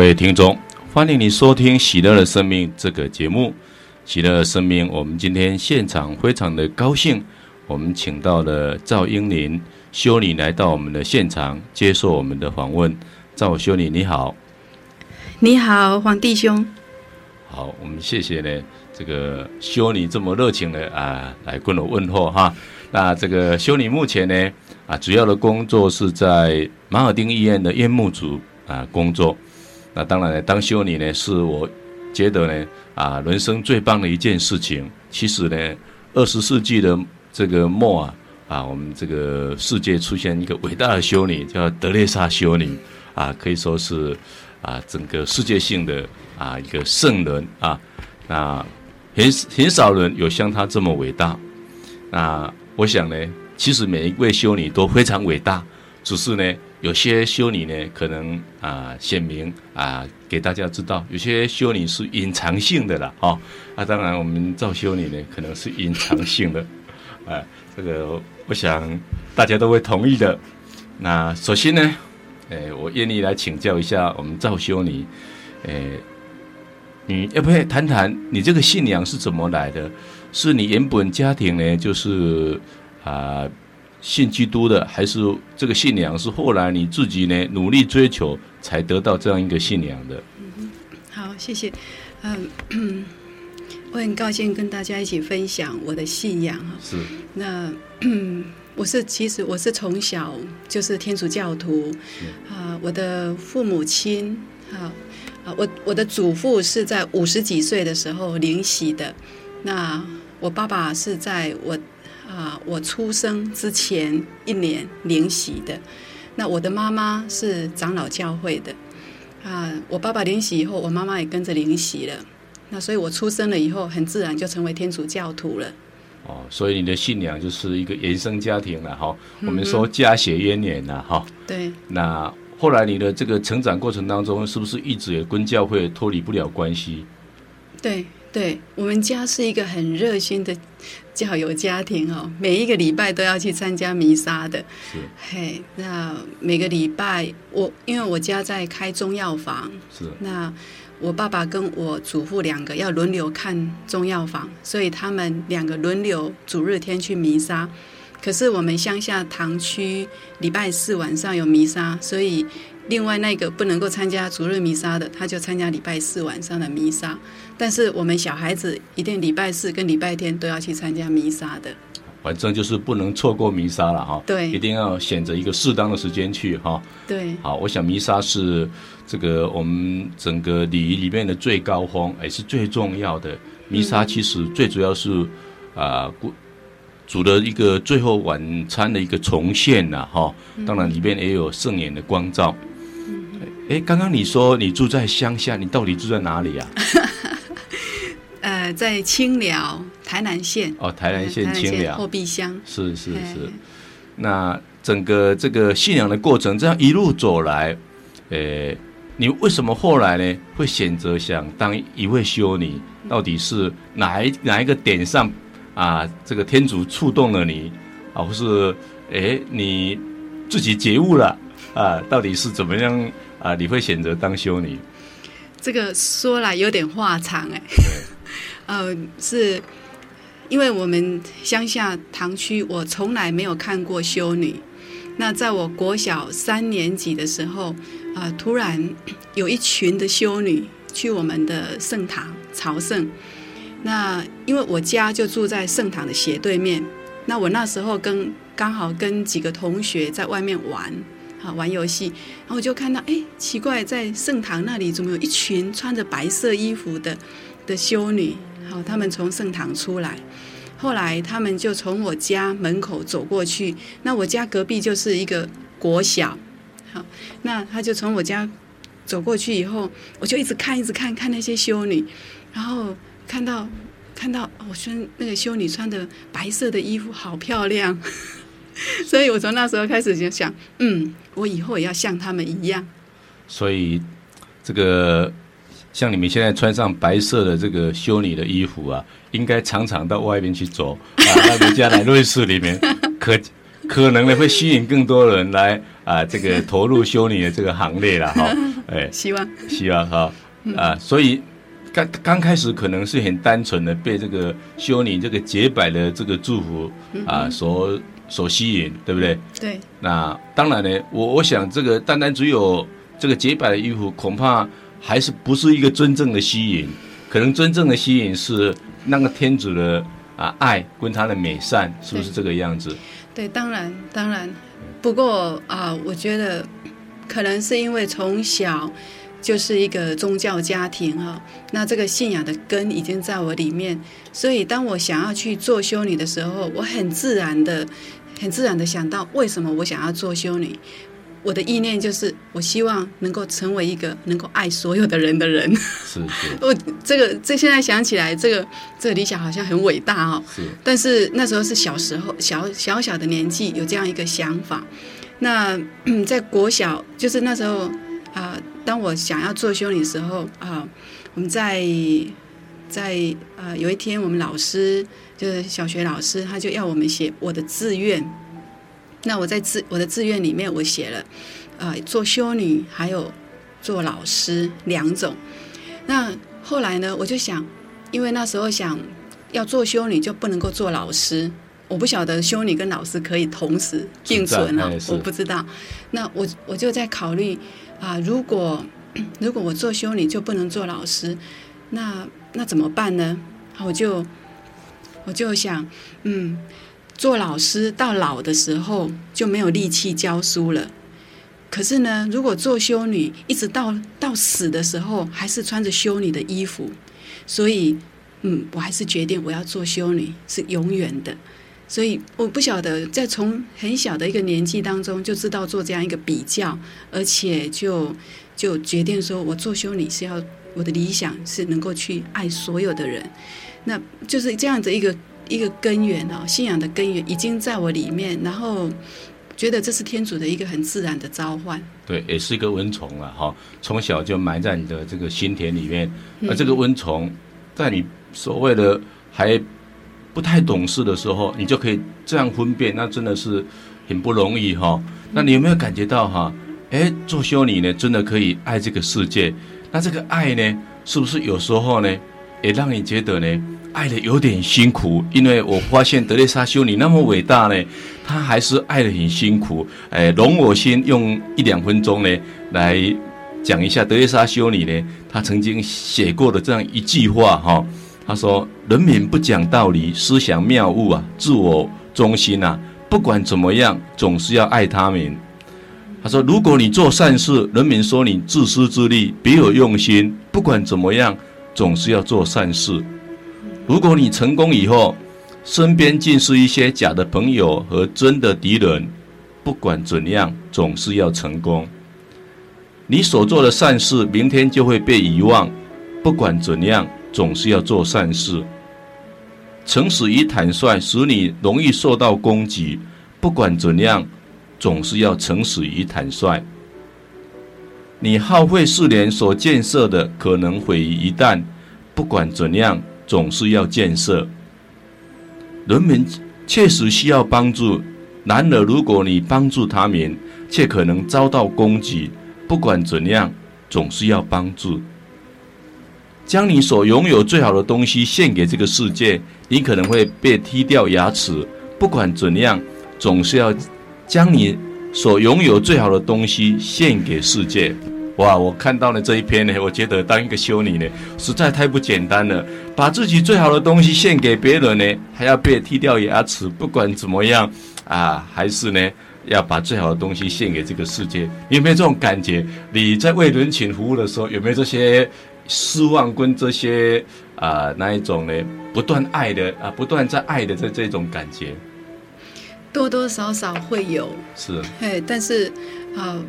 各位听众，欢迎你收听《喜乐的生命》这个节目。喜乐的生命，我们今天现场非常的高兴，我们请到了赵英林修女来到我们的现场接受我们的访问。赵修女你好，你好，黄弟兄。好，我们谢谢呢，这个修女这么热情的啊来跟我问候哈。那这个修女目前呢啊主要的工作是在马尔丁医院的院牧组啊工作。那当然呢，当修女呢，是我觉得呢，啊，人生最棒的一件事情。其实呢，二十世纪的这个末啊，啊，我们这个世界出现一个伟大的修女，叫德蕾莎修女，啊，可以说是啊，整个世界性的啊一个圣人啊。那很很少人有像她这么伟大。那我想呢，其实每一位修女都非常伟大，只是呢。有些修女呢，可能啊显明啊给大家知道；有些修女是隐藏性的了，哈、哦。啊，当然我们赵修女呢，可能是隐藏性的，啊，这个我想大家都会同意的。那首先呢，诶，我愿意来请教一下我们赵修女，诶，你要不要谈谈你这个信仰是怎么来的？是你原本家庭呢，就是啊。信基督的，还是这个信仰是后来你自己呢努力追求才得到这样一个信仰的？嗯，好，谢谢。嗯，我很高兴跟大家一起分享我的信仰哈。是。那 我是其实我是从小就是天主教徒啊，我的父母亲啊啊，我我的祖父是在五十几岁的时候灵洗的，那我爸爸是在我。啊，我出生之前一年领洗的，那我的妈妈是长老教会的，啊，我爸爸领洗以后，我妈妈也跟着领洗了，那所以我出生了以后，很自然就成为天主教徒了。哦，所以你的信仰就是一个原生家庭了哈，我们说家血渊源呐哈。对。那后来你的这个成长过程当中，是不是一直也跟教会脱离不了关系？对。对，我们家是一个很热心的教友家庭哦，每一个礼拜都要去参加弥撒的。是，嘿，那每个礼拜我因为我家在开中药房，是，那我爸爸跟我祖父两个要轮流看中药房，所以他们两个轮流主日天去弥撒。可是我们乡下堂区礼拜四晚上有弥撒，所以另外那个不能够参加主日弥撒的，他就参加礼拜四晚上的弥撒。但是我们小孩子一定礼拜四跟礼拜天都要去参加弥撒的。反正就是不能错过弥撒了哈。对，一定要选择一个适当的时间去哈。对，好，我想弥撒是这个我们整个礼仪里面的最高峰，也是最重要的。弥撒其实最主要是啊。嗯呃主的一个最后晚餐的一个重现呐，哈，当然里面也有圣眼的光照。哎，刚刚你说你住在乡下，你到底住在哪里呀？呃，在清寮，台南县。哦，台南县清寮后壁乡。是是是。那整个这个信仰的过程，这样一路走来，呃，你为什么后来呢会选择想当一位修女？到底是哪一哪一个点上？啊，这个天主触动了你，啊，或是哎你自己觉悟了啊？到底是怎么样啊？你会选择当修女？这个说来有点话长哎，呃，是因为我们乡下堂区，我从来没有看过修女。那在我国小三年级的时候，啊、突然有一群的修女去我们的圣堂朝圣。那因为我家就住在圣堂的斜对面，那我那时候跟刚好跟几个同学在外面玩，啊玩游戏，然后我就看到，哎，奇怪，在圣堂那里怎么有一群穿着白色衣服的的修女？好，他们从圣堂出来，后来他们就从我家门口走过去，那我家隔壁就是一个国小，好，那他就从我家走过去以后，我就一直看，一直看，看那些修女，然后。看到，看到，我说那个修女穿的白色的衣服好漂亮，所以我从那时候开始就想，嗯，我以后也要像他们一样。所以，这个像你们现在穿上白色的这个修女的衣服啊，应该常常到外面去走啊，到人家来瑞士里面，可可能呢会吸引更多人来啊、呃，这个投入修女的这个行列了哈。哎，希望希望哈啊，所以刚刚开始可能是很单纯的被这个修女这个洁白的这个祝福啊所所吸引，对不对？对。那当然呢，我我想这个单单只有这个洁白的衣服，恐怕还是不是一个真正的吸引。可能真正的吸引是那个天主的啊爱跟他的美善，是不是这个样子？对，当然当然。不过啊，我觉得可能是因为从小就是一个宗教家庭哈，那这个信仰的根已经在我里面，所以当我想要去做修女的时候，我很自然的、很自然的想到，为什么我想要做修女？我的意念就是，我希望能够成为一个能够爱所有的人的人。是是。我这个这现在想起来，这个这个理想好像很伟大哦。是。但是那时候是小时候，小小小的年纪有这样一个想法。那在国小，就是那时候啊、呃，当我想要做修女的时候啊、呃，我们在在啊、呃、有一天，我们老师就是小学老师，他就要我们写我的志愿。那我在志我的志愿里面，我写了，呃，做修女还有做老师两种。那后来呢，我就想，因为那时候想要做修女就不能够做老师，我不晓得修女跟老师可以同时并存啊，我不知道。那我我就在考虑啊、呃，如果如果我做修女就不能做老师，那那怎么办呢？我就我就想，嗯。做老师到老的时候就没有力气教书了。可是呢，如果做修女，一直到到死的时候还是穿着修女的衣服，所以，嗯，我还是决定我要做修女，是永远的。所以我不晓得，在从很小的一个年纪当中就知道做这样一个比较，而且就就决定说我做修女是要我的理想是能够去爱所有的人，那就是这样子一个。一个根源哦，信仰的根源已经在我里面，然后觉得这是天主的一个很自然的召唤。对，也是一个温虫了哈，从小就埋在你的这个心田里面。而这个温虫，在你所谓的还不太懂事的时候，你就可以这样分辨，那真的是很不容易哈。那你有没有感觉到哈？哎，做修女呢，真的可以爱这个世界。那这个爱呢，是不是有时候呢，也让你觉得呢？爱的有点辛苦，因为我发现德蕾莎修女那么伟大呢，她还是爱的很辛苦。哎，容我先用一两分钟呢来讲一下德蕾莎修女呢，她曾经写过的这样一句话哈，她说：“人民不讲道理，思想谬误啊，自我中心啊，不管怎么样，总是要爱他们。”她说：“如果你做善事，人民说你自私自利，别有用心，不管怎么样，总是要做善事。”如果你成功以后，身边尽是一些假的朋友和真的敌人，不管怎样，总是要成功。你所做的善事，明天就会被遗忘，不管怎样，总是要做善事。诚实与坦率使你容易受到攻击，不管怎样，总是要诚实与坦率。你耗费四年所建设的，可能毁于一旦，不管怎样。总是要建设，人们确实需要帮助。然而，如果你帮助他们，却可能遭到攻击。不管怎样，总是要帮助。将你所拥有最好的东西献给这个世界，你可能会被踢掉牙齿。不管怎样，总是要将你所拥有最好的东西献给世界。哇！我看到了这一篇呢，我觉得当一个修女呢，实在太不简单了。把自己最好的东西献给别人呢，还要被剔掉牙齿，不管怎么样啊，还是呢要把最好的东西献给这个世界。你有没有这种感觉？你在为人群服务的时候，有没有这些失望跟这些啊那一种呢？不断爱的啊，不断在爱的这这种感觉？多多少少会有，是，嘿，但是啊。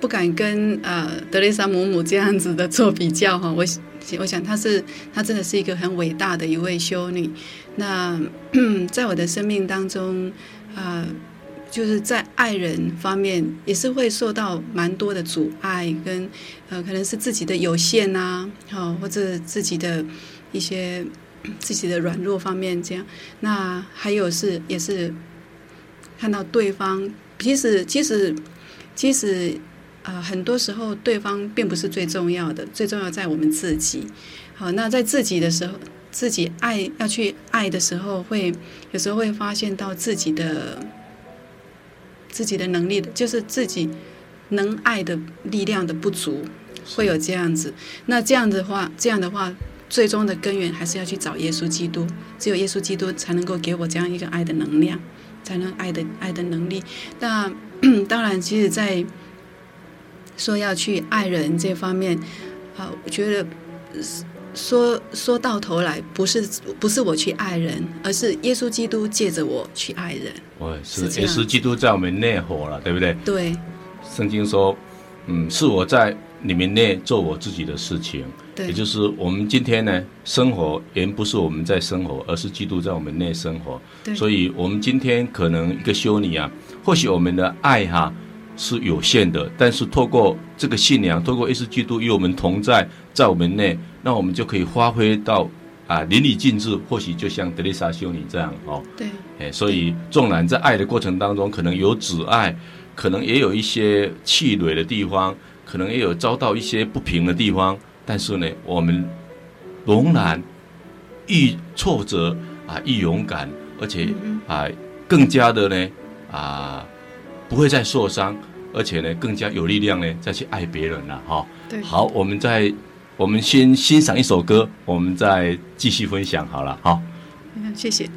不敢跟呃德雷莎姆姆这样子的做比较哈，我我想她是她真的是一个很伟大的一位修女。那 在我的生命当中，呃，就是在爱人方面也是会受到蛮多的阻碍，跟呃可能是自己的有限呐，好或者自己的一些自己的软弱方面这样。那还有是也是看到对方，其实其实其实啊、呃，很多时候对方并不是最重要的，最重要在我们自己。好，那在自己的时候，自己爱要去爱的时候，会有时候会发现到自己的自己的能力的，就是自己能爱的力量的不足，会有这样子。那这样的话，这样的话，最终的根源还是要去找耶稣基督，只有耶稣基督才能够给我这样一个爱的能量，才能爱的爱的能力。那 当然，其实，在说要去爱人这方面，啊，我觉得。说说到头来，不是不是我去爱人，而是耶稣基督借着我去爱人。哦，是耶稣基督在我们内活了，对不对？对。圣经说，嗯，是我在你们内做我自己的事情。对。也就是我们今天呢，生活原不是我们在生活，而是基督在我们内生活。对。所以，我们今天可能一个修女啊，或许我们的爱哈是有限的，但是透过这个信仰，透过耶稣基督与我们同在，在我们内。那我们就可以发挥到啊淋漓尽致，或许就像德丽莎修女这样哦。对。哎，所以纵然在爱的过程当中，可能有阻碍，可能也有一些气馁的地方，可能也有遭到一些不平的地方，但是呢，我们仍然遇挫折啊愈勇敢，而且啊更加的呢啊不会再受伤，而且呢更加有力量呢再去爱别人了哈。对。好，我们再。我们先欣赏一首歌，我们再继续分享好了，好。嗯，谢谢。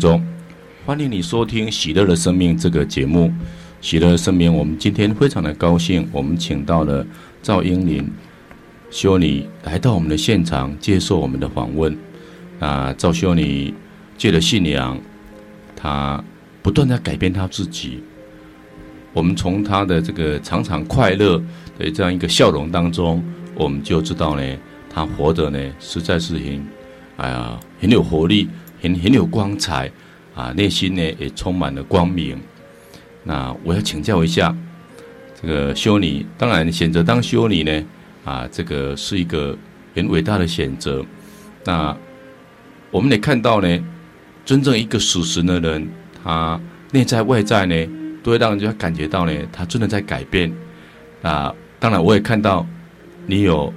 中，欢迎你收听《喜乐的生命》这个节目。《喜乐的生命》，我们今天非常的高兴，我们请到了赵英玲修女来到我们的现场，接受我们的访问。啊，赵修女借着信仰，她不断在改变她自己。我们从她的这个常常快乐的这样一个笑容当中，我们就知道呢，她活着呢，实在是很，哎呀，很有活力。很很有光彩啊，内心呢也充满了光明。那我要请教一下，这个修女，当然选择当修女呢，啊，这个是一个很伟大的选择。那我们也看到呢，真正一个属神的人，他内在外在呢，都会让人家感觉到呢，他真的在改变。啊，当然我也看到你有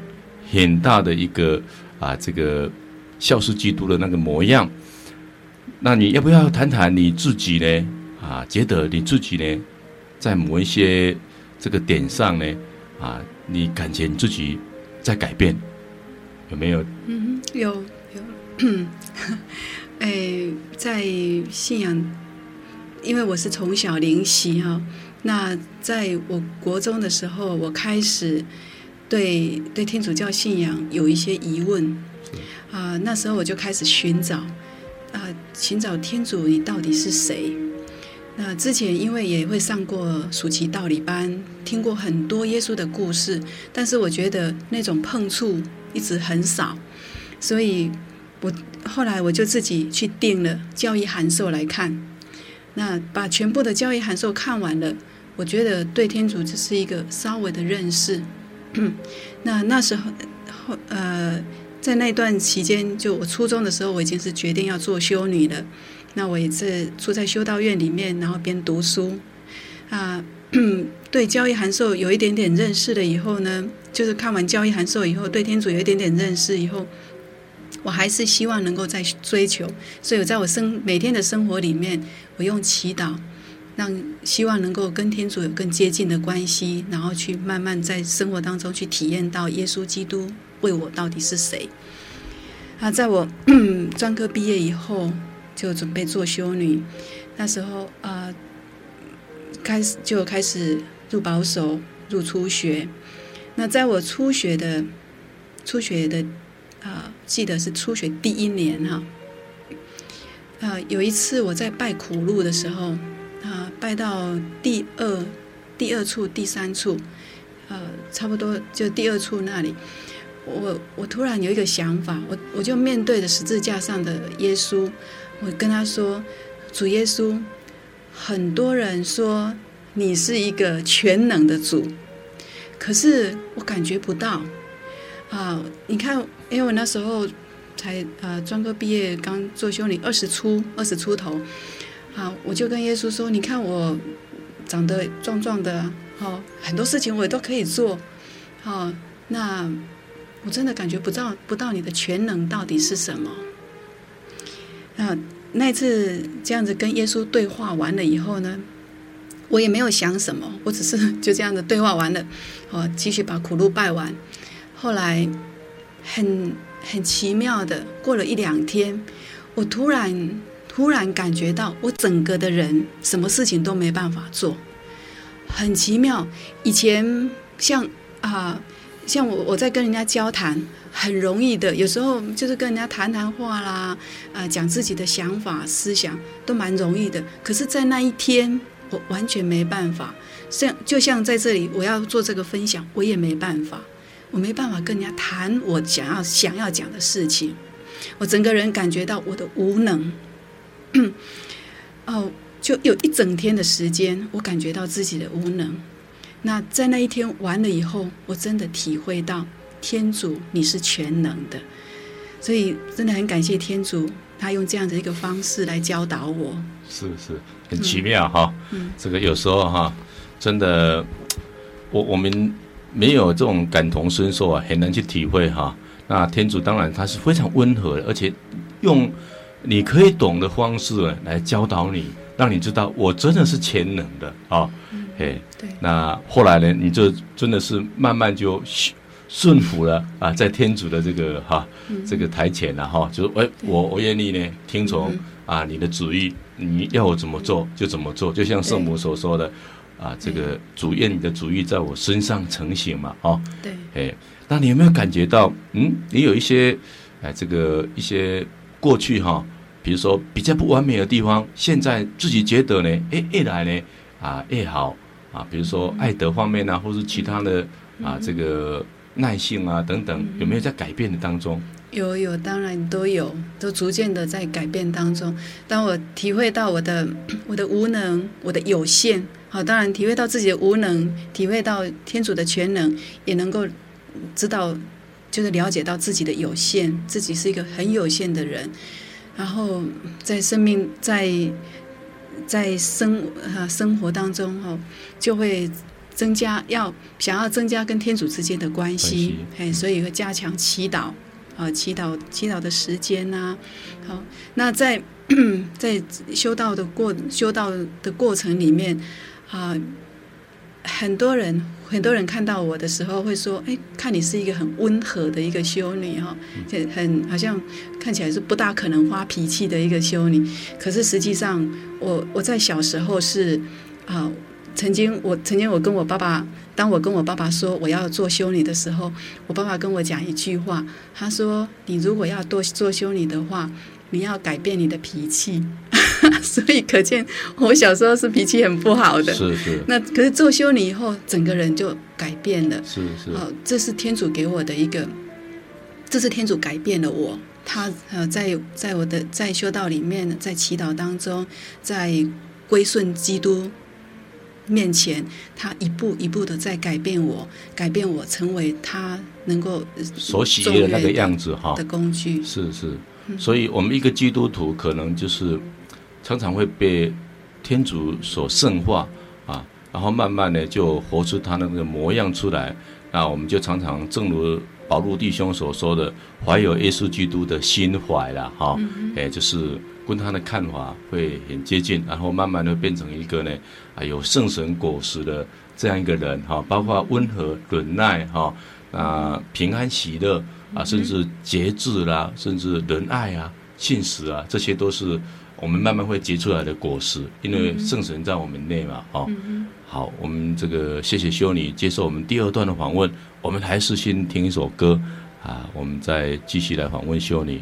很大的一个啊，这个效似基督的那个模样。那你要不要谈谈你自己呢？啊，觉得你自己呢，在某一些这个点上呢，啊，你感觉你自己在改变，有没有？嗯，有有。哎，在信仰，因为我是从小灵习哈，那在我国中的时候，我开始对对天主教信仰有一些疑问，啊，那时候我就开始寻找。啊，寻找天主，你到底是谁？那之前因为也会上过暑期道理班，听过很多耶稣的故事，但是我觉得那种碰触一直很少，所以我后来我就自己去订了教义函授来看。那把全部的教义函授看完了，我觉得对天主只是一个稍微的认识。那那时候后呃。在那段期间，就我初中的时候，我已经是决定要做修女了。那我也是住在修道院里面，然后边读书。啊，对教义函授有一点点认识了以后呢，就是看完教义函授以后，对天主有一点点认识以后，我还是希望能够再追求。所以我在我生每天的生活里面，我用祈祷，让希望能够跟天主有更接近的关系，然后去慢慢在生活当中去体验到耶稣基督。为我到底是谁？啊，在我 专科毕业以后，就准备做修女。那时候啊、开始就开始入保守、入初学。那在我初学的初学的啊、记得是初学第一年哈。啊、有一次我在拜苦路的时候，啊、拜到第二第二处、第三处，呃，差不多就第二处那里。我我突然有一个想法，我我就面对着十字架上的耶稣，我跟他说：“主耶稣，很多人说你是一个全能的主，可是我感觉不到啊！你看，因为我那时候才呃专科毕业，刚做修女，二十出二十出头啊，我就跟耶稣说：你看我长得壮壮的，好，很多事情我都可以做，好，那。”我真的感觉不到不到你的全能到底是什么？啊，那次这样子跟耶稣对话完了以后呢，我也没有想什么，我只是就这样子对话完了，哦，继续把苦路拜完。后来很很奇妙的过了一两天，我突然突然感觉到我整个的人什么事情都没办法做，很奇妙。以前像啊。像我，我在跟人家交谈，很容易的。有时候就是跟人家谈谈话啦，啊、讲自己的想法、思想都蛮容易的。可是，在那一天，我完全没办法。像就像在这里，我要做这个分享，我也没办法。我没办法跟人家谈我想要想要讲的事情，我整个人感觉到我的无能。哦，就有一整天的时间，我感觉到自己的无能。那在那一天完了以后，我真的体会到天主你是全能的，所以真的很感谢天主，他用这样的一个方式来教导我。是是，很奇妙哈。嗯，这个有时候哈，真的，我我们没有这种感同身受啊，很难去体会哈。那天主当然他是非常温和的，而且用你可以懂的方式来教导你，让你知道我真的是全能的啊。嘿，对，那后来呢？你就真的是慢慢就顺服了啊，在天主的这个哈、这个台前了、啊、哈，就是哎，我我愿意呢听从、嗯、啊你的旨意，你要我怎么做就怎么做，就像圣母所说的啊，这个主愿你的主意在我身上成型嘛，哈，对，哎，那你有没有感觉到嗯，你有一些哎这个一些过去哈、啊，比如说比较不完美的地方，现在自己觉得呢，哎，越来呢啊越好。啊，比如说爱德方面啊，或是其他的啊，这个耐性啊等等，有没有在改变的当中？有有，当然都有，都逐渐的在改变当中。当我体会到我的 我的无能，我的有限，好，当然体会到自己的无能，体会到天主的全能，也能够知道，就是了解到自己的有限，自己是一个很有限的人，然后在生命在。在生啊生活当中哦，就会增加要想要增加跟天主之间的关系，哎，所以会加强祈祷啊，祈祷祈祷的时间呐、啊。好，那在 在修道的过修道的过程里面啊，很多人。很多人看到我的时候会说：“哎，看你是一个很温和的一个修女哈，就很好像看起来是不大可能发脾气的一个修女。可是实际上，我我在小时候是啊，曾经我曾经我跟我爸爸，当我跟我爸爸说我要做修女的时候，我爸爸跟我讲一句话，他说：你如果要多做修女的话，你要改变你的脾气。”所以可见，我小时候是脾气很不好的。是是。那可是做修女以后，整个人就改变了。是是。哦，这是天主给我的一个，这是天主改变了我。他呃，在在我的在修道里面，在祈祷当中，在归顺基督面前，他一步一步的在改变我，改变我成为他能够所喜悦的那个样子哈的工具。是是。所以我们一个基督徒可能就是。常常会被天主所圣化啊，然后慢慢的就活出他那个模样出来。那我们就常常正如保禄弟兄所说的，怀有耶稣基督的心怀了哈。哎，就是跟他的看法会很接近，然后慢慢的变成一个呢啊有圣神果实的这样一个人哈，包括温和、忍耐哈啊平安喜乐啊，甚至节制啦，甚至仁爱啊、信实啊，这些都是。我们慢慢会结出来的果实，因为圣神在我们内嘛，哦、好，我们这个谢谢修女接受我们第二段的访问，我们还是先听一首歌，啊，我们再继续来访问修女。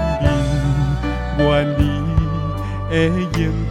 愿你的影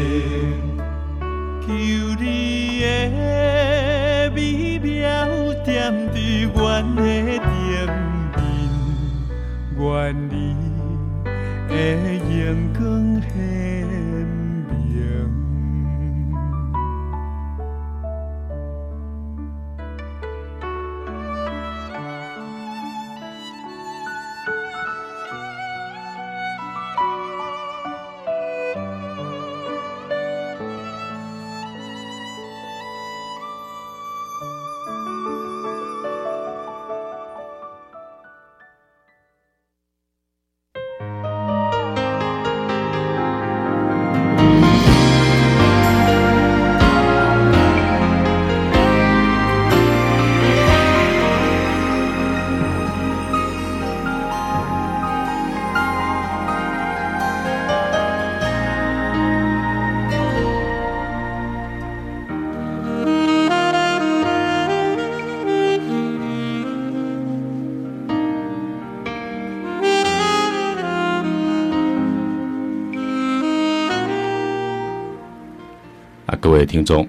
位听众，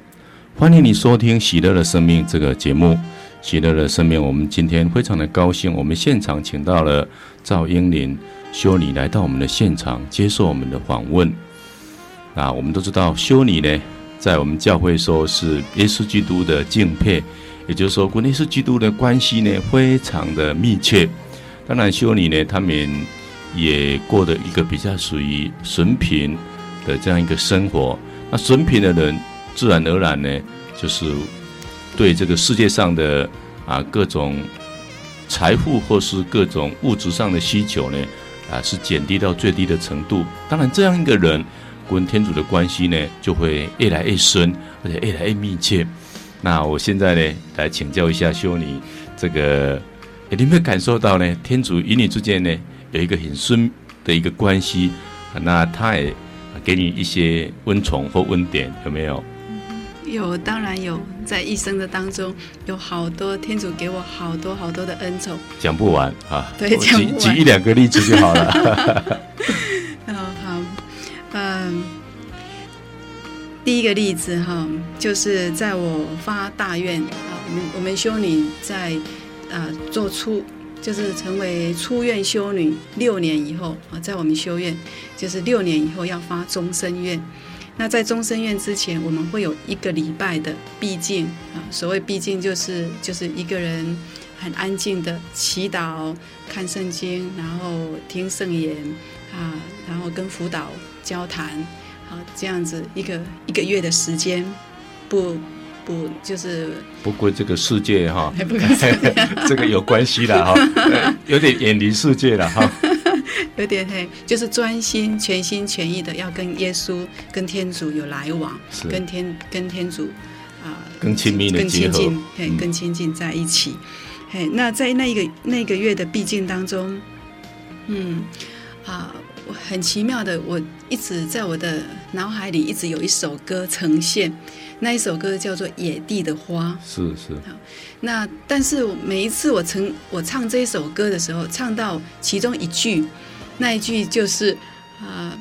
欢迎你收听《喜乐的生命》这个节目。《喜乐的生命》，我们今天非常的高兴，我们现场请到了赵英林修女来到我们的现场接受我们的访问。那我们都知道，修女呢，在我们教会说是耶稣基督的敬佩，也就是说，跟耶稣基督的关系呢非常的密切。当然，修女呢，他们也过的一个比较属于损贫的这样一个生活。那损贫的人，自然而然呢，就是对这个世界上的啊各种财富或是各种物质上的需求呢，啊是减低到最低的程度。当然，这样一个人跟天主的关系呢，就会越来越深，而且越来越密切。那我现在呢，来请教一下修女，这个你有没有感受到呢？天主与你之间呢，有一个很深的一个 关系，那他也。给你一些温宠或温点，有没有？有，当然有。在一生的当中，有好多天主给我好多好多的恩宠，讲不完啊。对，讲不完。举一两个例子就好了。嗯，好，嗯，第一个例子哈，就是在我发大愿啊，我们我们修女在啊做出就是成为出院修女六年以后啊，在我们修院就是六年以后要发终身愿。那在终身院之前，我们会有一个礼拜的闭静啊。所谓闭静，就是就是一个人很安静的祈祷、看圣经，然后听圣言啊，然后跟辅导交谈，好，这样子一个一个月的时间，不不就是不过这个世界哈，这个有关系的哈，有点远离世界了哈。有点嘿，就是专心、全心全意的要跟耶稣、跟天主有来往，跟天、跟天主啊，更亲密的，更亲近，嘿，更亲近在一起。嘿，那在那一个那个月的毕竟当中，嗯啊，很奇妙的，我一直在我的脑海里一直有一首歌呈现，那一首歌叫做《野地的花》。是是。好，那但是每一次我唱我唱这一首歌的时候，唱到其中一句。那一句就是啊，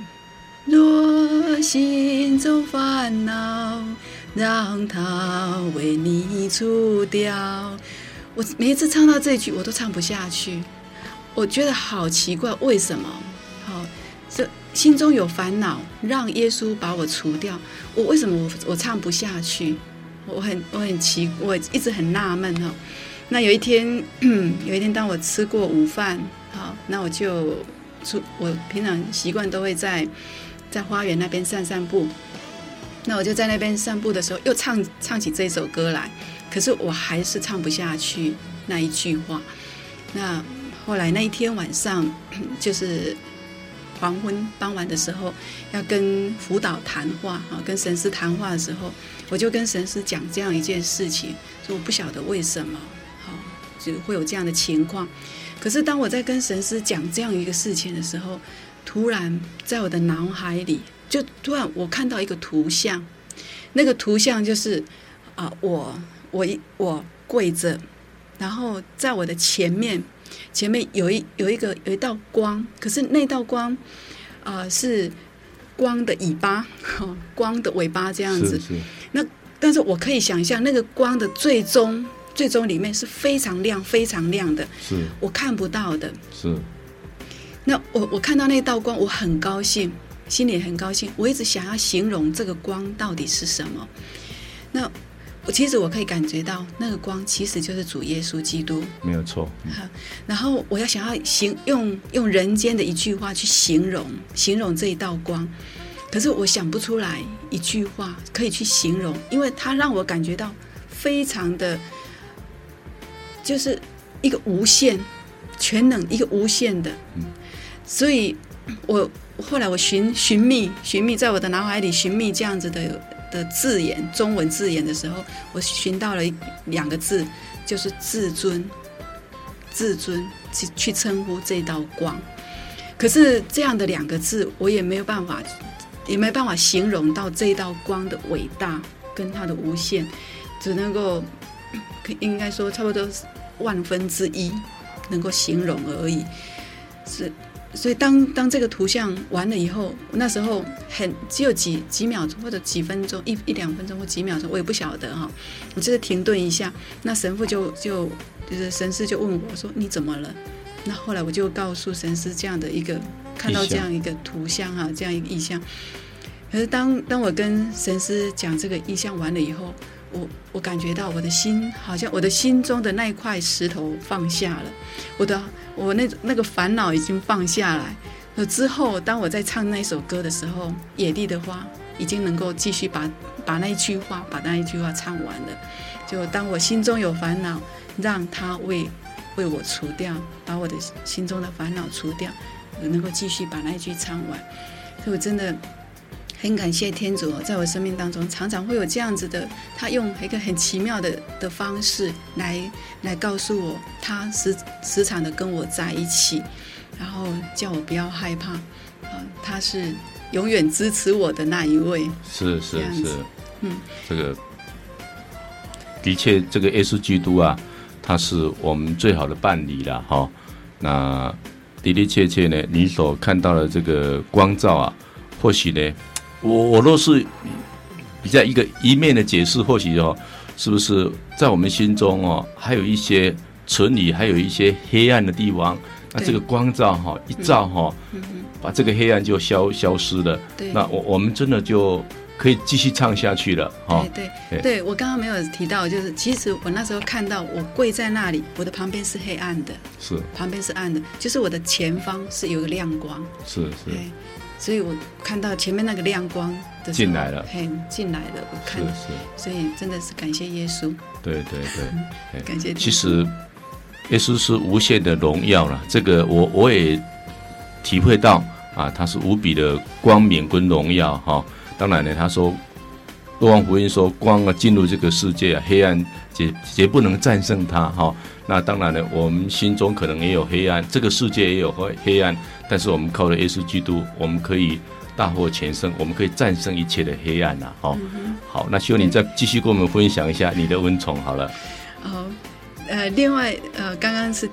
若心中烦恼，让它为你除掉。我每一次唱到这句，我都唱不下去。我觉得好奇怪，为什么？好，这心中有烦恼，让耶稣把我除掉。我为什么我我唱不下去？我很我很奇，我一直很纳闷哈。那有一天，有一天当我吃过午饭，好，那我就。出我平常习惯都会在在花园那边散散步，那我就在那边散步的时候又唱唱起这首歌来，可是我还是唱不下去那一句话。那后来那一天晚上 就是黄昏傍晚的时候，要跟辅导谈话啊，跟神师谈话的时候，我就跟神师讲这样一件事情，说我不晓得为什么好就会有这样的情况。可是当我在跟神师讲这样一个事情的时候，突然在我的脑海里就突然我看到一个图像，那个图像就是啊，我我一我跪着，然后在我的前面前面有一有一个有一道光，可是那道光啊是光的尾巴，光的尾巴这样子。是是。那但是我可以想象那个光的最终。最终里面是非常亮、非常亮的，是我看不到的。是，那我我看到那道光，我很高兴，心里很高兴。我一直想要形容这个光到底是什么。那我其实我可以感觉到，那个光其实就是主耶稣基督，没有错。嗯。然后我要想要形用用人间的一句话去形容形容这一道光，可是我想不出来一句话可以去形容，因为它让我感觉到非常的。就是一个无限全能，一个无限的，所以我后来我寻寻觅寻觅，在我的脑海里寻觅这样子的的字眼，中文字眼的时候，我寻到了两个字，就是自尊，自尊去去称呼这道光。可是这样的两个字，我也没有办法，也没办法形容到这道光的伟大跟它的无限，只能够。应该说差不多万分之一能够形容而已，是，所以当当这个图像完了以后，那时候很只有几几秒钟或者几分钟，一一两分钟或几秒钟，我也不晓得哈。我就是停顿一下，那神父就就就是神师就问我说：“你怎么了？”那后来我就告诉神师这样的一个看到这样一个图像哈，这样一个意象。可是当当我跟神师讲这个意象完了以后，我我感觉到我的心好像我的心中的那一块石头放下了，我的我那那个烦恼已经放下来。那之后，当我在唱那首歌的时候，《野地的花》已经能够继续把把那一句话把那一句话唱完了。就当我心中有烦恼，让他为为我除掉，把我的心中的烦恼除掉，能够继续把那一句唱完。所以我真的。很感谢天主，在我生命当中常常会有这样子的，他用一个很奇妙的的方式来来告诉我，他时时常的跟我在一起，然后叫我不要害怕，啊，他是永远支持我的那一位。是是是，嗯，这个的确，这个耶稣基督啊，他是我们最好的伴侣了哈。那的的确确呢，你所看到的这个光照啊，或许呢。我我若是比较一个一面的解释，或许哦，是不是在我们心中哦，还有一些存里还有一些黑暗的地方，那这个光照哈一照哈，把这个黑暗就消消失了。对，那我我们真的就可以继续唱下去了。哈，对对对，我刚刚没有提到，就是其实我那时候看到我跪在那里，我的旁边是黑暗的，是旁边是暗的，就是我的前方是有个亮光，是是。所以我看到前面那个亮光的进来了，嘿，进来了，我看，是是，所以真的是感谢耶稣。对对对，嗯、感谢。其实耶稣是无限的荣耀了，这个我我也体会到啊，他是无比的光明跟荣耀哈、哦。当然呢，他说，若望福音说，光啊进入这个世界，黑暗绝绝不能战胜他哈。哦那当然了，我们心中可能也有黑暗，这个世界也有黑黑暗，但是我们靠着耶稣基督，我们可以大获全胜，我们可以战胜一切的黑暗呐！好，好，那希望你再继续跟我们分享一下你的恩宠好了。哦，呃，另外呃，刚刚是。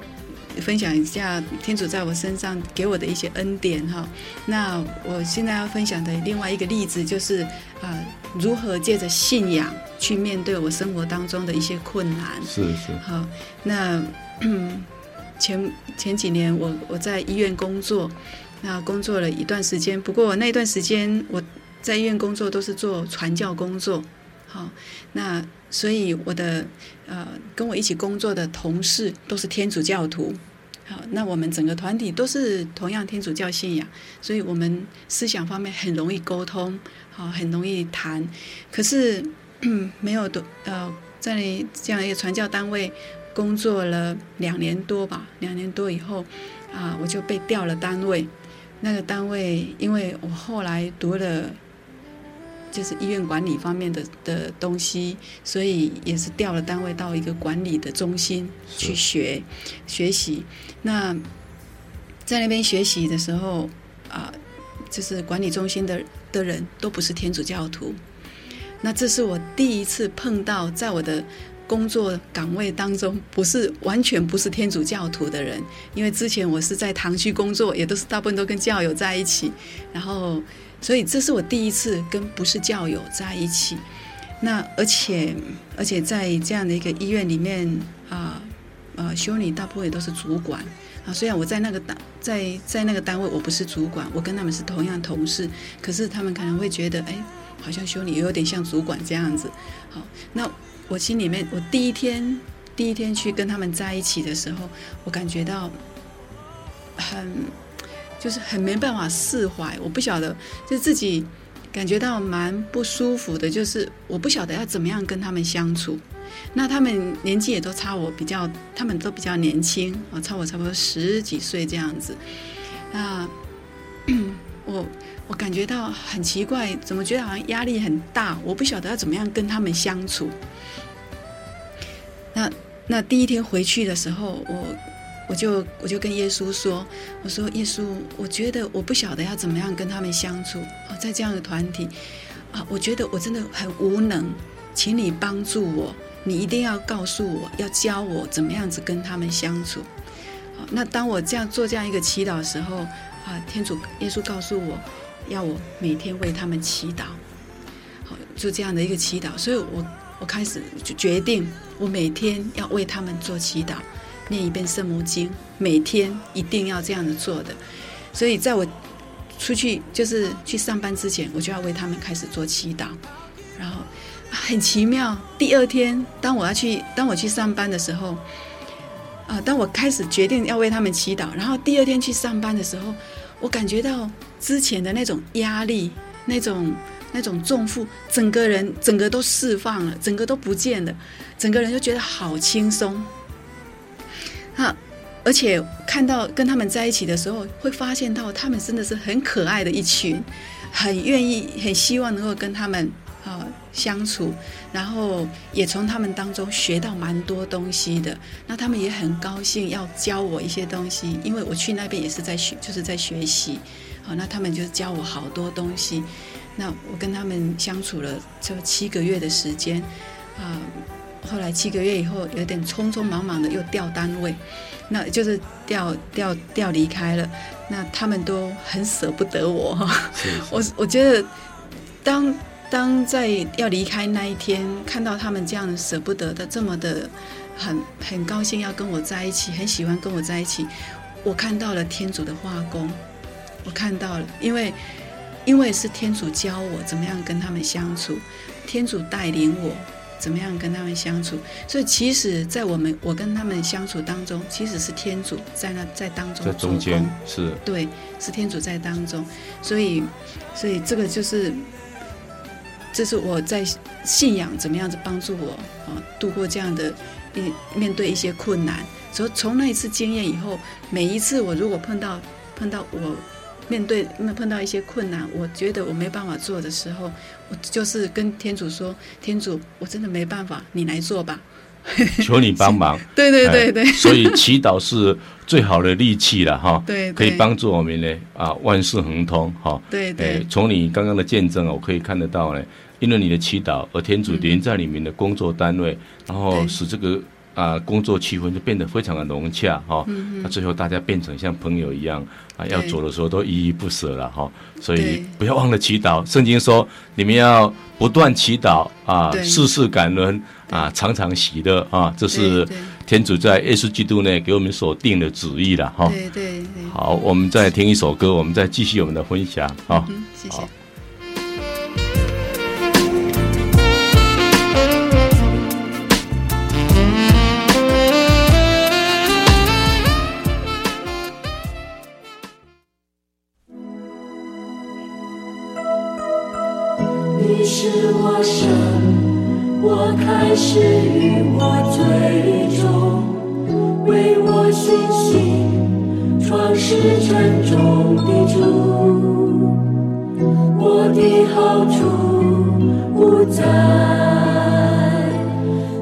分享一下天主在我身上给我的一些恩典哈。那我现在要分享的另外一个例子就是啊，如何借着信仰去面对我生活当中的一些困难。是是。好，那 前前几年我我在医院工作，那工作了一段时间。不过那段时间我在医院工作都是做传教工作。好，那所以我的呃跟我一起工作的同事都是天主教徒。好，那我们整个团体都是同样天主教信仰，所以我们思想方面很容易沟通，好，很容易谈。可是没有多呃，在这样一个传教单位工作了两年多吧，两年多以后啊，我就被调了单位。那个单位，因为我后来读了。就是医院管理方面的的东西，所以也是调了单位到一个管理的中心去学学习。那在那边学习的时候啊、呃，就是管理中心的的人都不是天主教徒。那这是我第一次碰到，在我的工作岗位当中，不是完全不是天主教徒的人。因为之前我是在堂区工作，也都是大部分都跟教友在一起，然后。所以这是我第一次跟不是教友在一起，那而且而且在这样的一个医院里面啊，呃，修女大部分也都是主管啊。虽然我在那个单在在那个单位我不是主管，我跟他们是同样同事，可是他们可能会觉得，哎，好像修女有点像主管这样子。好，那我心里面，我第一天第一天去跟他们在一起的时候，我感觉到很。就是很没办法释怀，我不晓得，就自己感觉到蛮不舒服的，就是我不晓得要怎么样跟他们相处。那他们年纪也都差我比较，他们都比较年轻啊，差我差不多十几岁这样子。那我 我感觉到很奇怪，怎么觉得好像压力很大？我不晓得要怎么样跟他们相处。那那第一天回去的时候，我。我就我就跟耶稣说，我说耶稣，我觉得我不晓得要怎么样跟他们相处啊，在这样的团体啊，我觉得我真的很无能，请你帮助我，你一定要告诉我要教我怎么样子跟他们相处。好，那当我这样做这样一个祈祷的时候啊，天主耶稣告诉我要我每天为他们祈祷，好，就这样的一个祈祷，所以我我开始就决定我每天要为他们做祈祷。念一遍圣母经，每天一定要这样子做的。所以在我出去就是去上班之前，我就要为他们开始做祈祷。然后很奇妙，第二天当我要去当我去上班的时候，啊，当我开始决定要为他们祈祷，然后第二天去上班的时候，我感觉到之前的那种压力、那种那种重负，整个人整个都释放了，整个都不见了，整个人就觉得好轻松。那而且看到跟他们在一起的时候，会发现到他们真的是很可爱的一群，很愿意、很希望能够跟他们啊相处，然后也从他们当中学到蛮多东西的。那他们也很高兴要教我一些东西，因为我去那边也是在学，就是在学习。好，那他们就教我好多东西。那我跟他们相处了就七个月的时间，啊。后来七个月以后，有点匆匆忙忙的又调单位，那就是调调调离开了。那他们都很舍不得我哈。我我觉得，当当在要离开那一天，看到他们这样舍不得的，这么的很很高兴要跟我在一起，很喜欢跟我在一起，我看到了天主的化工，我看到了，因为因为是天主教我怎么样跟他们相处，天主带领我怎么样跟他们相处，所以其实，在我们我跟他们相处当中，其实是天主在那在当中，在中间是对，是天主在当中，所以所以这个就是。这是我在信仰怎么样子帮助我啊度过这样的一面对一些困难。所以从那一次经验以后，每一次我如果碰到碰到我面对那碰到一些困难，我觉得我没办法做的时候，我就是跟天主说：“天主，我真的没办法，你来做吧。”求你帮忙。对对对对。所以祈祷是最好的利器了哈。对。可以帮助我们呢啊万事亨通哈。对对。从你刚刚的见证我可以看得到呢。因为你的祈祷，而天主连在里面的工作单位，嗯、然后使这个啊、呃、工作气氛就变得非常的融洽哈。那、嗯啊、最后大家变成像朋友一样啊，要走的时候都依依不舍了哈。所以不要忘了祈祷。圣经说你们要不断祈祷啊，事事感恩啊，常常喜乐啊。这是天主在耶稣基督内给我们所定的旨意了哈。对对对。好，我们再听一首歌，我们再继续我们的分享啊。嗯，谢谢。我开始与我最终为我信心创始成终的主，我的好处不在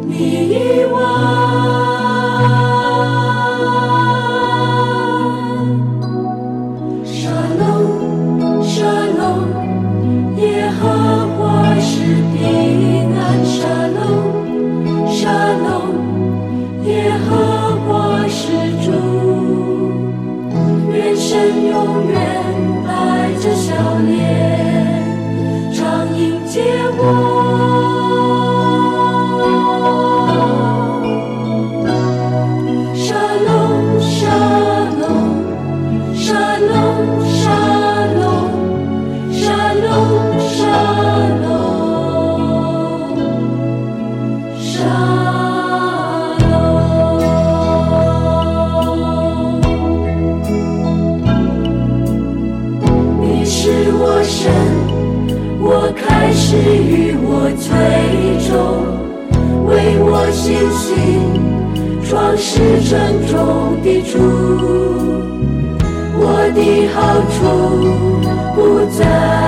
你以外。深永远带着笑脸常迎接我。创世尊中的主，我的好处不在。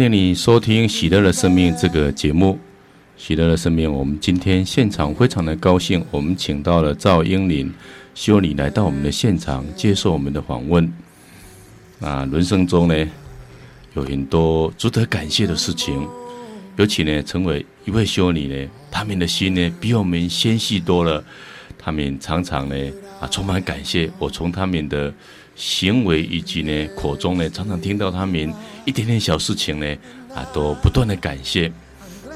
欢迎你收听《喜乐的生命》这个节目。《喜乐的生命》，我们今天现场非常的高兴，我们请到了赵英林，希望你来到我们的现场，接受我们的访问。啊，人生中呢，有很多值得感谢的事情，尤其呢，成为一位修女呢，他们的心呢，比我们纤细多了。他们常常呢，啊，充满感谢。我从他们的行为以及呢口中呢，常常听到他们一点点小事情呢，啊，都不断的感谢。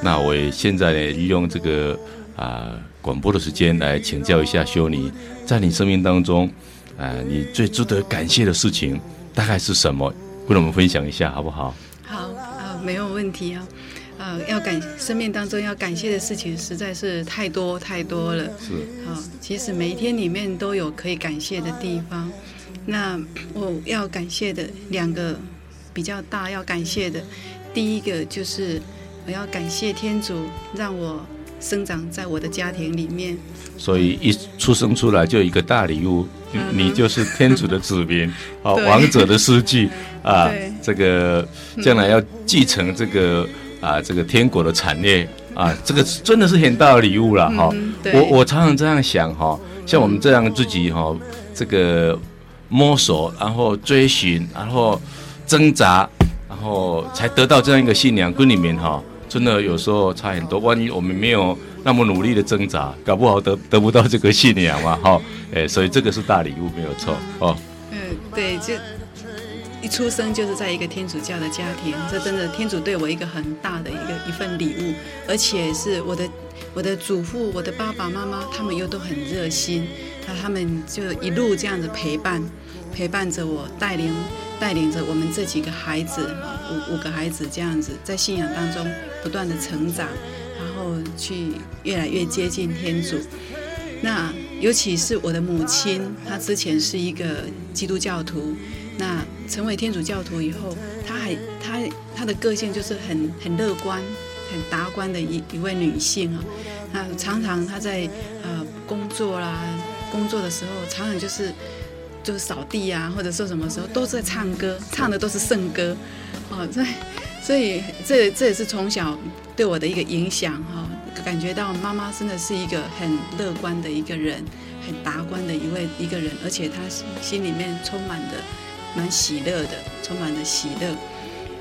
那我也现在呢，利用这个啊广播的时间来请教一下修尼，在你生命当中，啊，你最值得感谢的事情大概是什么？跟我们分享一下好不好？好啊，没有问题啊。呃，要感生命当中要感谢的事情实在是太多太多了。是。好，其实每一天里面都有可以感谢的地方。那我要感谢的两个比较大要感谢的，第一个就是。我要感谢天主，让我生长在我的家庭里面。所以一出生出来就一个大礼物，嗯、你就是天主的子民，啊，王者的司机啊，这个将来要继承这个、嗯、啊，这个天国的产业啊，这个真的是很大的礼物了哈、嗯。我我常常这样想哈，像我们这样自己哈，这个摸索，然后追寻，然后挣扎，然后才得到这样一个信仰，跟里面哈。真的有时候差很多，万一我们没有那么努力的挣扎，搞不好得得不到这个信仰嘛，哈，哎，所以这个是大礼物，没有错，哦。嗯，对，就一出生就是在一个天主教的家庭，这真的天主对我一个很大的一个一份礼物，而且是我的我的祖父、我的爸爸妈妈，他们又都很热心，那他们就一路这样子陪伴陪伴着我，带领。带领着我们这几个孩子，五五个孩子这样子，在信仰当中不断的成长，然后去越来越接近天主。那尤其是我的母亲，她之前是一个基督教徒，那成为天主教徒以后，她还她她的个性就是很很乐观、很达观的一一位女性啊。那常常她在呃工作啦，工作的时候，常常就是。就是扫地啊，或者说什么时候都在唱歌，唱的都是圣歌，哦，所以所以这这也是从小对我的一个影响哈，感觉到妈妈真的是一个很乐观的一个人，很达观的一位一个人，而且她心里面充满的蛮喜乐的，充满了喜乐。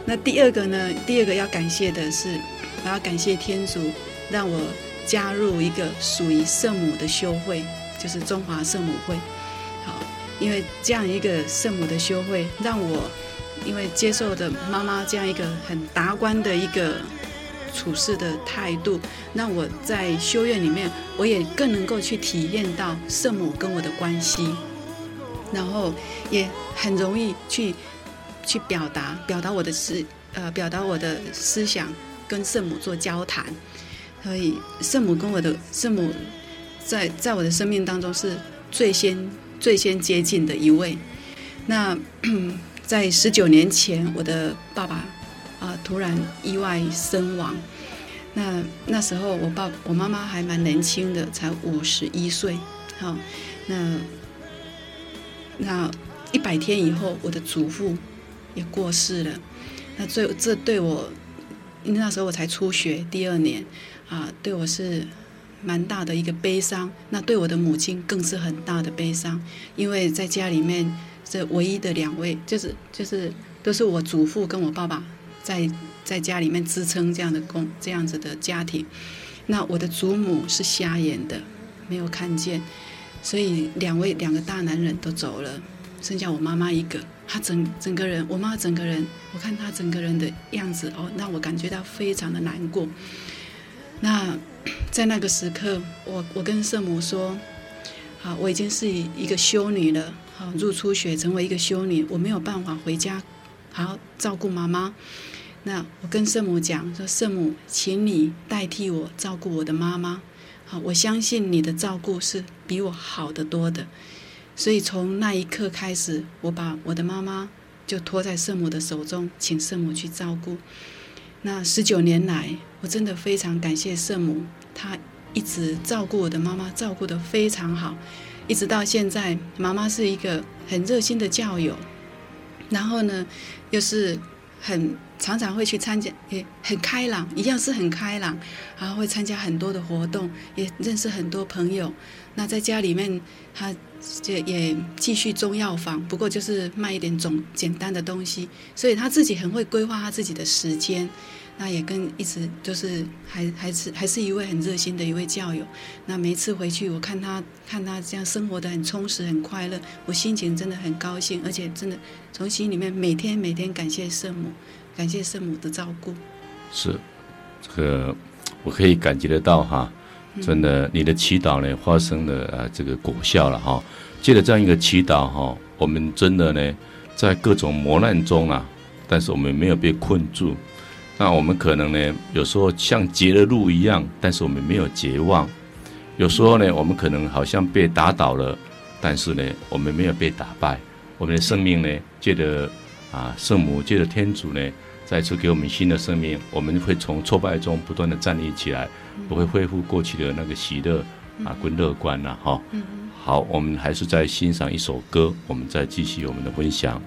那第二个呢，第二个要感谢的是，我要感谢天主让我加入一个属于圣母的修会，就是中华圣母会。因为这样一个圣母的修会，让我因为接受的妈妈这样一个很达观的一个处事的态度，让我在修院里面，我也更能够去体验到圣母跟我的关系，然后也很容易去去表达表达我的思呃表达我的思想，跟圣母做交谈。所以圣母跟我的圣母在在我的生命当中是最先。最先接近的一位，那 在十九年前，我的爸爸啊、突然意外身亡。那那时候我爸我妈妈还蛮年轻的，才五十一岁。好，那那一百天以后，我的祖父也过世了。那这这对我，那时候我才初学第二年啊，对我是。蛮大的一个悲伤，那对我的母亲更是很大的悲伤，因为在家里面这唯一的两位，就是就是都是我祖父跟我爸爸在在家里面支撑这样的工这样子的家庭。那我的祖母是瞎眼的，没有看见，所以两位两个大男人都走了，剩下我妈妈一个。她整整个人，我妈整个人，我看她整个人的样子哦，让我感觉到非常的难过。那。在那个时刻，我我跟圣母说：“好，我已经是一个修女了，好，入初学成为一个修女，我没有办法回家好好照顾妈妈。那我跟圣母讲说，圣母，请你代替我照顾我的妈妈。好，我相信你的照顾是比我好得多的。所以从那一刻开始，我把我的妈妈就托在圣母的手中，请圣母去照顾。那十九年来。”我真的非常感谢圣母，他一直照顾我的妈妈，照顾得非常好，一直到现在。妈妈是一个很热心的教友，然后呢，又是很常常会去参加，也很开朗，一样是很开朗，然后会参加很多的活动，也认识很多朋友。那在家里面，他就也继续中药房，不过就是卖一点种简单的东西，所以他自己很会规划他自己的时间。那也跟一直就是还还是还是一位很热心的一位教友。那每一次回去，我看他看他这样生活的很充实、很快乐，我心情真的很高兴，而且真的从心里面每天每天感谢圣母，感谢圣母的照顾。是，这个我可以感觉得到哈。真的，你的祈祷呢，发生了啊，这个果效了哈。借着这样一个祈祷哈，我们真的呢，在各种磨难中啊，但是我们没有被困住。那我们可能呢，有时候像绝了路一样，但是我们没有绝望。有时候呢，我们可能好像被打倒了，但是呢，我们没有被打败。我们的生命呢，借着啊，圣母借着天主呢，再次给我们新的生命，我们会从挫败中不断的站立起来。不会恢复过去的那个喜乐啊，跟乐观了哈。好，我们还是再欣赏一首歌，我们再继续我们的分享。